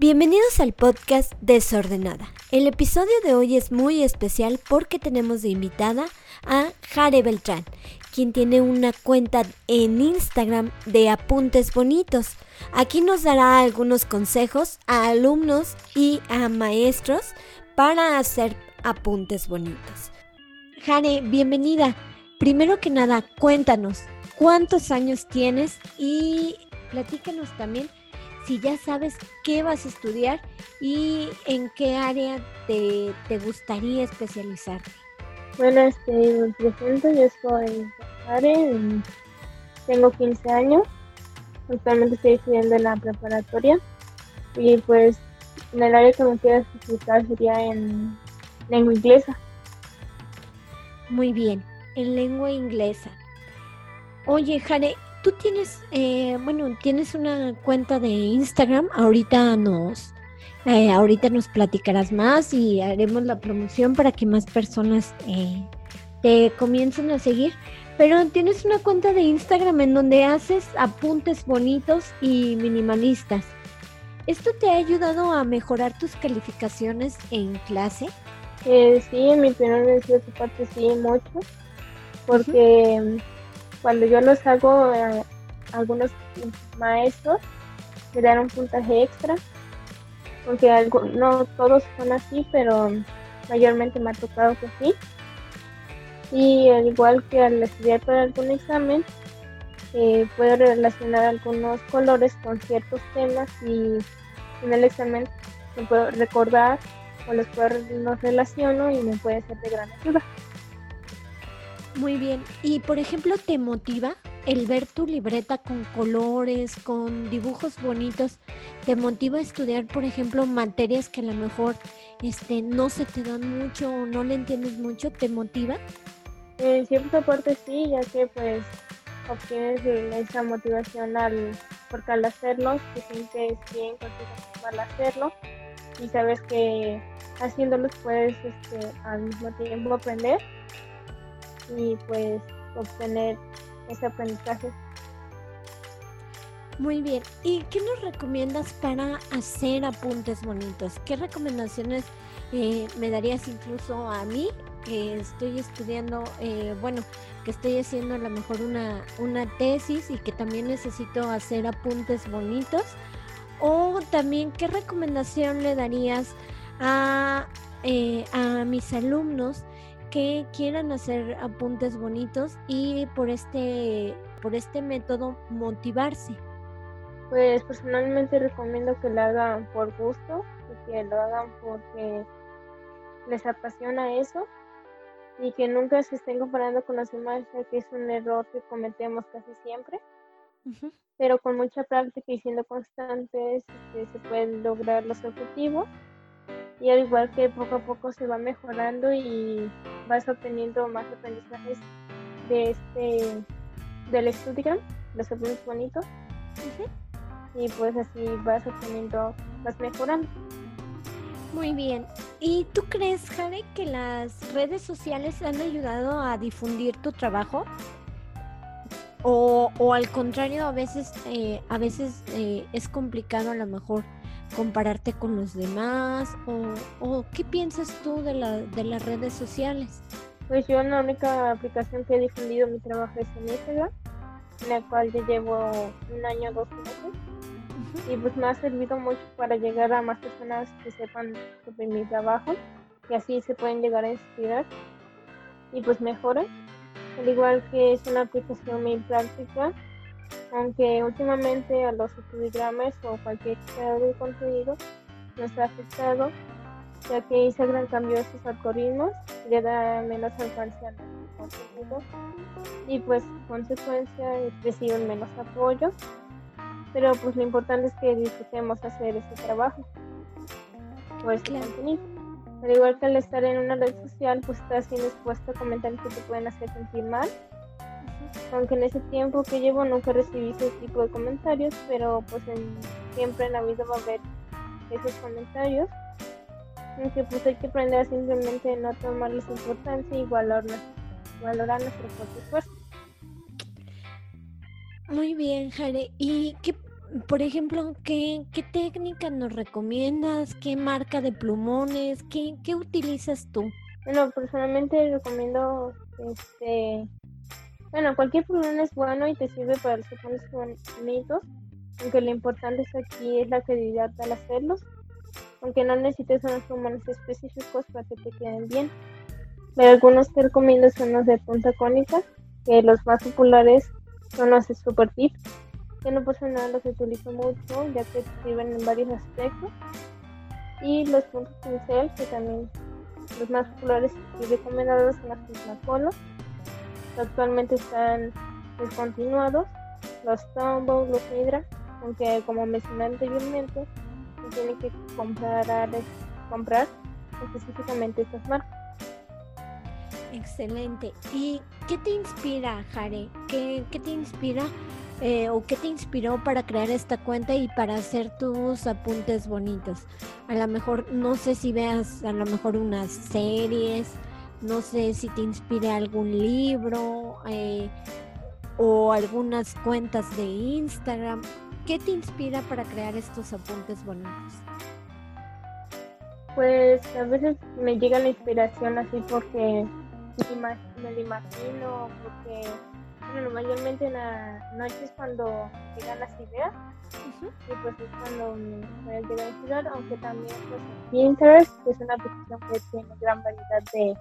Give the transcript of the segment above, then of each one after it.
Bienvenidos al podcast Desordenada. El episodio de hoy es muy especial porque tenemos de invitada a Jare Beltrán, quien tiene una cuenta en Instagram de apuntes bonitos. Aquí nos dará algunos consejos a alumnos y a maestros para hacer apuntes bonitos. Jare, bienvenida. Primero que nada, cuéntanos, ¿cuántos años tienes? Y platícanos también si ya sabes qué vas a estudiar y en qué área te, gustaría especializarte. Bueno, este, me presento, yo soy Are, tengo 15 años, actualmente estoy estudiando en la preparatoria y pues en el área que me quiero especializar sería en lengua inglesa. Muy bien, en lengua inglesa. Oye, Jare, tú tienes, eh, bueno, tienes una cuenta de Instagram, ahorita nos, eh, ahorita nos platicarás más y haremos la promoción para que más personas eh, te comiencen a seguir. Pero tienes una cuenta de Instagram en donde haces apuntes bonitos y minimalistas. ¿Esto te ha ayudado a mejorar tus calificaciones en clase? sí, en mi opinión, en parte sí, mucho. Porque cuando yo los hago, eh, algunos maestros me dan un puntaje extra, porque no todos son así, pero mayormente me ha tocado que sí. Y al igual que al estudiar para algún examen, eh, puedo relacionar algunos colores con ciertos temas y en el examen me puedo recordar o los, puedo, los relaciono y me puede ser de gran ayuda. Muy bien. Y por ejemplo, ¿te motiva el ver tu libreta con colores, con dibujos bonitos? ¿Te motiva a estudiar, por ejemplo, materias que a lo mejor este, no se te dan mucho o no le entiendes mucho? ¿Te motiva? En cierta parte sí, ya que pues obtienes esa motivación al, porque al hacerlo te sientes bien al hacerlo y sabes que haciéndolos puedes este, al mismo tiempo aprender y pues obtener ese aprendizaje. Muy bien. ¿Y qué nos recomiendas para hacer apuntes bonitos? ¿Qué recomendaciones eh, me darías incluso a mí que estoy estudiando, eh, bueno, que estoy haciendo a lo mejor una, una tesis y que también necesito hacer apuntes bonitos? O también, ¿qué recomendación le darías a, eh, a mis alumnos que quieran hacer apuntes bonitos y por este, por este método motivarse? Pues personalmente recomiendo que lo hagan por gusto, que lo hagan porque les apasiona eso y que nunca se estén comparando con los demás, que es un error que cometemos casi siempre. Pero con mucha práctica y siendo constantes este, se pueden lograr los objetivos y al igual que poco a poco se va mejorando y vas obteniendo más aprendizajes de este del estudio, los apuntes bonitos y pues así vas obteniendo, vas mejorando. Muy bien. ¿Y tú crees, Jade, que las redes sociales han ayudado a difundir tu trabajo? O, o al contrario, a veces, eh, a veces eh, es complicado a lo mejor compararte con los demás o, qué piensas tú de, la, de las redes sociales? Pues yo la única aplicación que he difundido mi trabajo es en Instagram, en la cual ya llevo un año, dos meses. Y pues me ha servido mucho para llegar a más personas que sepan sobre mi trabajo y así se pueden llegar a inspirar y pues mejoren. Al igual que es una aplicación muy práctica aunque últimamente a los estudiantes o cualquier creador de contenido nos ha afectado, ya que Instagram cambió sus algoritmos, le da menos alcance a los contenidos y pues consecuencia reciben menos apoyo, pero pues lo importante es que disfrutemos hacer ese trabajo. Pues contenido. Al igual que al estar en una red social, pues estás siendo expuesto a comentarios que te pueden hacer sentir mal aunque en ese tiempo que llevo nunca recibí ese tipo de comentarios, pero pues siempre en la vida va a haber esos comentarios. Aunque pues hay que aprender a simplemente no tomarles importancia y valorar, valorar nuestro propio esfuerzo. Muy bien, Jare. ¿Y qué, por ejemplo, ¿qué, ¿qué, técnica nos recomiendas? ¿Qué marca de plumones? ¿Qué, qué utilizas tú? Bueno, personalmente recomiendo este bueno, cualquier plumón es bueno y te sirve para los plumones bonitos, aunque lo importante es aquí es la credibilidad al hacerlos, aunque no necesites unos plumones específicos para que te queden bien. Pero algunos que recomiendo son los de punta cónica, que los más populares son los de Super Tip, que no nada los utilizo mucho, ya que sirven en varios aspectos. Y los puntos pincel, que también los más populares y recomendados son las Prismacolor actualmente están descontinuados, los Tombow, los Hydra, aunque como mencioné anteriormente, se tiene que comprar, comprar específicamente estas marcas. Excelente. ¿Y qué te inspira, Jare? ¿Qué, qué te inspira eh, o qué te inspiró para crear esta cuenta y para hacer tus apuntes bonitos? A lo mejor, no sé si veas a lo mejor unas series no sé si te inspire algún libro eh, o algunas cuentas de Instagram. ¿Qué te inspira para crear estos apuntes bonitos? Pues a veces me llega la inspiración así porque me lo imagino, porque bueno, mayormente en la noche es cuando llegan las ideas y pues es cuando me llega a inspirar, aunque también pues Pinterest es una aplicación que tiene gran variedad de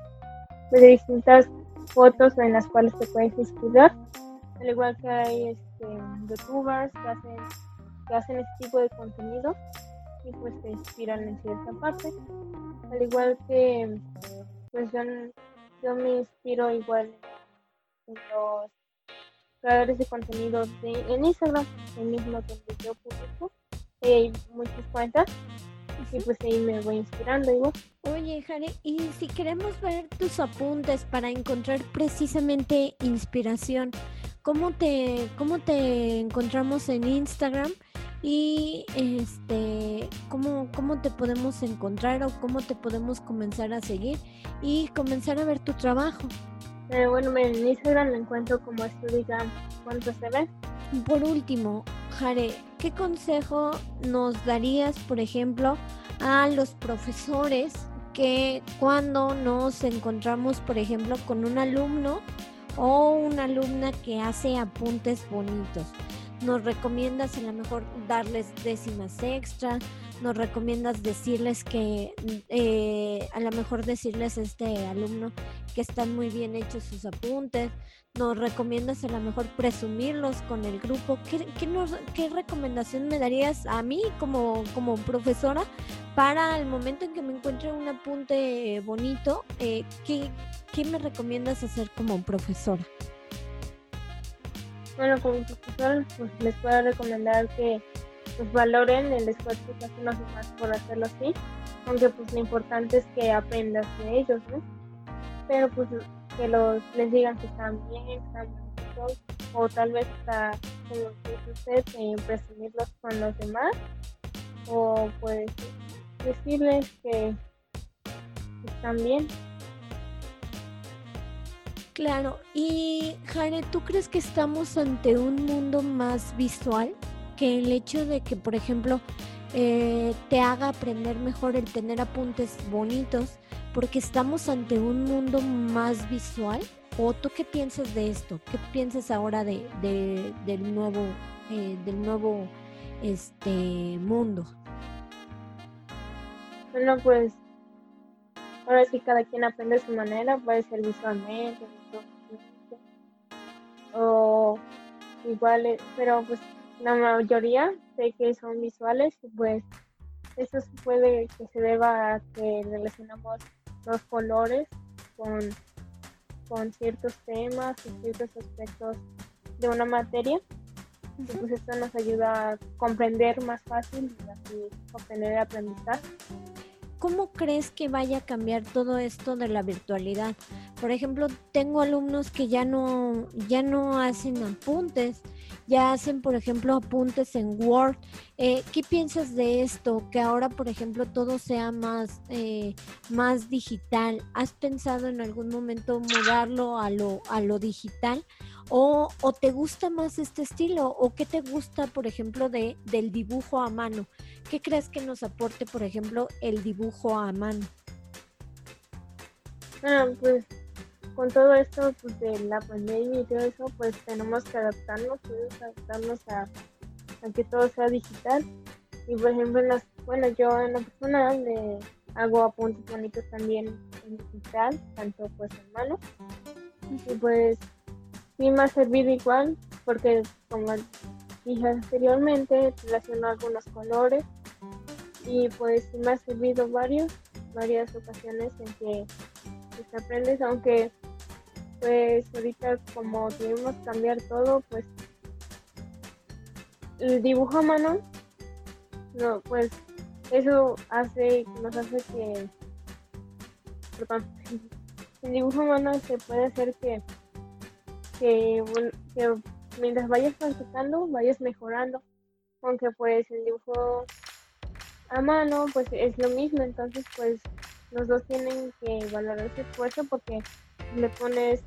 de distintas fotos en las cuales te puedes inspirar. Al igual que hay este, youtubers que hacen, que hacen este tipo de contenido y pues te inspiran en cierta parte. Al igual que pues yo, yo me inspiro igual en los creadores de contenido de, en Instagram, el mismo que yo publico. Hay muchas cuentas y pues ahí me voy inspirando igual. Oye, Jare, y si queremos ver tus apuntes para encontrar precisamente inspiración, ¿cómo te, cómo te encontramos en Instagram? Y este, ¿cómo, ¿cómo te podemos encontrar o cómo te podemos comenzar a seguir y comenzar a ver tu trabajo? Eh, bueno, en Instagram me encuentro como cuánto se ve. Por último, Jare, ¿qué consejo nos darías, por ejemplo, a los profesores que cuando nos encontramos, por ejemplo, con un alumno o una alumna que hace apuntes bonitos? nos recomiendas a lo mejor darles décimas extra, nos recomiendas decirles que eh, a lo mejor decirles a este alumno que están muy bien hechos sus apuntes, nos recomiendas a lo mejor presumirlos con el grupo. ¿Qué, qué, recomendación me darías a mí como, como profesora para el momento en que me encuentre un apunte bonito? Eh, ¿qué, ¿Qué me recomiendas hacer como profesora? Bueno, como profesor, pues les puedo recomendar que pues, valoren el esfuerzo que hacen los demás por hacerlo así, aunque pues lo importante es que aprendas de ellos, ¿no? Pero pues que los les digan que están bien, están bonitos, o tal vez hasta, como dice usted, eh, presumirlos con los demás, o pues decirles que están bien. Claro, y Jare, ¿tú crees que estamos ante un mundo más visual? Que el hecho de que, por ejemplo, eh, te haga aprender mejor el tener apuntes bonitos, porque estamos ante un mundo más visual. ¿O tú qué piensas de esto? ¿Qué piensas ahora de, del nuevo, eh, del nuevo este mundo? Bueno, pues ahora sí cada quien aprende a su manera, puede ser visualmente, o igual, eh, pero pues la mayoría sé que son visuales pues eso puede que se deba a que relacionamos los colores con, con ciertos temas y ciertos aspectos de una materia. Y pues esto nos ayuda a comprender más fácil y así obtener el aprendizaje. ¿Cómo crees que vaya a cambiar todo esto de la virtualidad? Por ejemplo, tengo alumnos que ya no, ya no hacen apuntes ya hacen, por ejemplo, apuntes en Word. Eh, ¿Qué piensas de esto? Que ahora, por ejemplo, todo sea más, eh, más digital. ¿Has pensado en algún momento mudarlo a lo, a lo digital? ¿O, ¿O, te gusta más este estilo? ¿O qué te gusta, por ejemplo, de, del dibujo a mano? ¿Qué crees que nos aporte, por ejemplo, el dibujo a mano? Ah, pues con todo esto pues, de la pandemia y todo eso, pues tenemos que adaptarnos, pues, adaptarnos a, que todo sea digital. Y por ejemplo, en las, bueno, yo en la persona le hago apuntes bonitos también en digital, tanto pues en mano. Y pues sí me ha servido igual, porque como dije anteriormente, relaciono algunos colores y pues sí me ha servido varios, varias ocasiones en que pues, aprendes, aunque pues ahorita como tuvimos que cambiar todo, pues el dibujo a mano, no, pues eso hace, nos hace que, perdón, el dibujo a mano se puede hacer que, que, mientras vayas practicando, vayas mejorando, aunque pues el dibujo a mano pues es lo mismo, entonces pues los dos tienen que valorar ese esfuerzo porque le pones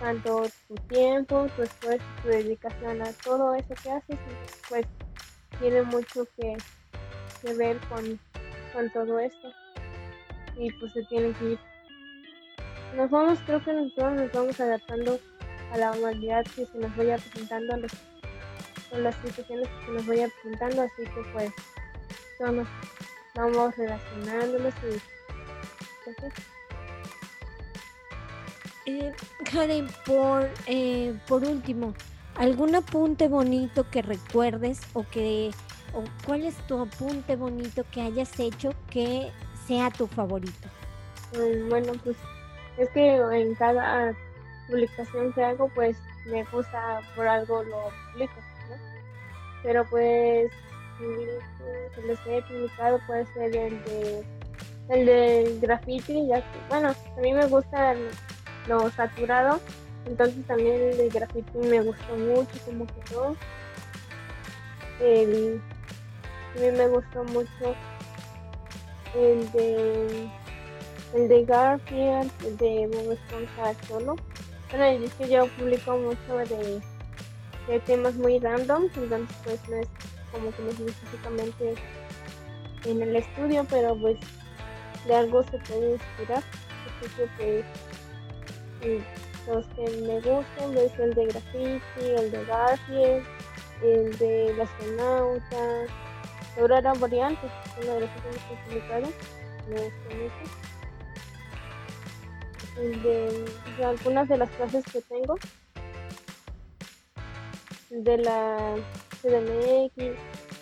tanto tu tiempo, tu esfuerzo, tu dedicación a todo eso que haces, pues tiene mucho que, ver con, todo esto. Y pues se tiene que ir. Nos vamos, creo que nosotros nos vamos adaptando a la humanidad que se nos vaya presentando, a los, con las situaciones que se nos vaya presentando, así que pues todos vamos relacionándonos y pues, eh, Karen, por, eh, por último, ¿algún apunte bonito que recuerdes o que o cuál es tu apunte bonito que hayas hecho que sea tu favorito? Mm, bueno, pues es que en cada publicación que hago, pues me gusta por algo lo publico, ¿no? Pero pues el les he publicado puede ser el de el de graffiti, ya que, bueno, a mí me gusta lo saturado. Entonces también el de graffiti me gustó mucho como quedó. El, también me gustó mucho el de el de Garfield, el de Bob Esponja solo. Bueno, es que yo publico mucho de, de temas muy random, entonces pues no es como que no es específicamente en el estudio, pero pues de algo se puede inspirar. Así que pues los que me gustan es el de graffiti, el de Garfield, el de la astronauta, Aurora Boreal, una de las que publicaron, me gusta mucho. El de, algunas de las clases que tengo, de la CDMX,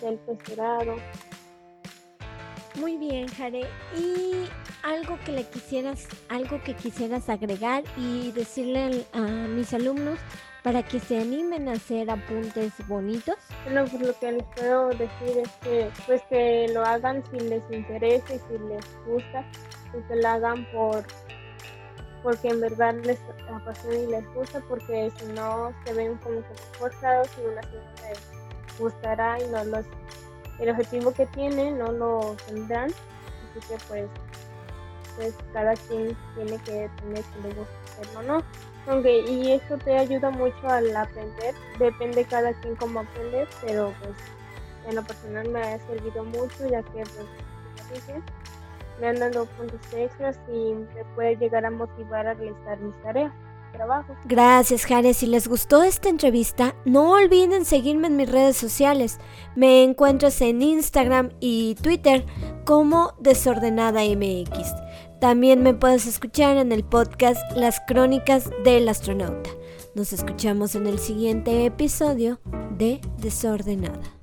del posgrado. Muy bien, Jare. Y algo que le quisieras, algo que quisieras agregar y decirle a mis alumnos para que se animen a hacer apuntes bonitos? Bueno, pues lo que les puedo decir es que pues que lo hagan si les interesa y si les gusta, y que lo hagan por porque en verdad les apasiona y les gusta, porque si no se ven como que forzados y una les gustará y no los el objetivo que tienen no lo tendrán, así que pues pues cada quien tiene que tener si le gusta hacerlo o no. Aunque, y esto te ayuda mucho al aprender, depende cada quien cómo aprender, pero pues en lo personal me ha servido mucho ya que pues me han dado puntos extras y me puede llegar a motivar a realizar mis tareas. Trabajo. Gracias, Jare. Si les gustó esta entrevista, no olviden seguirme en mis redes sociales. Me encuentras en Instagram y Twitter como Desordenada MX. También me puedes escuchar en el podcast Las Crónicas del Astronauta. Nos escuchamos en el siguiente episodio de Desordenada.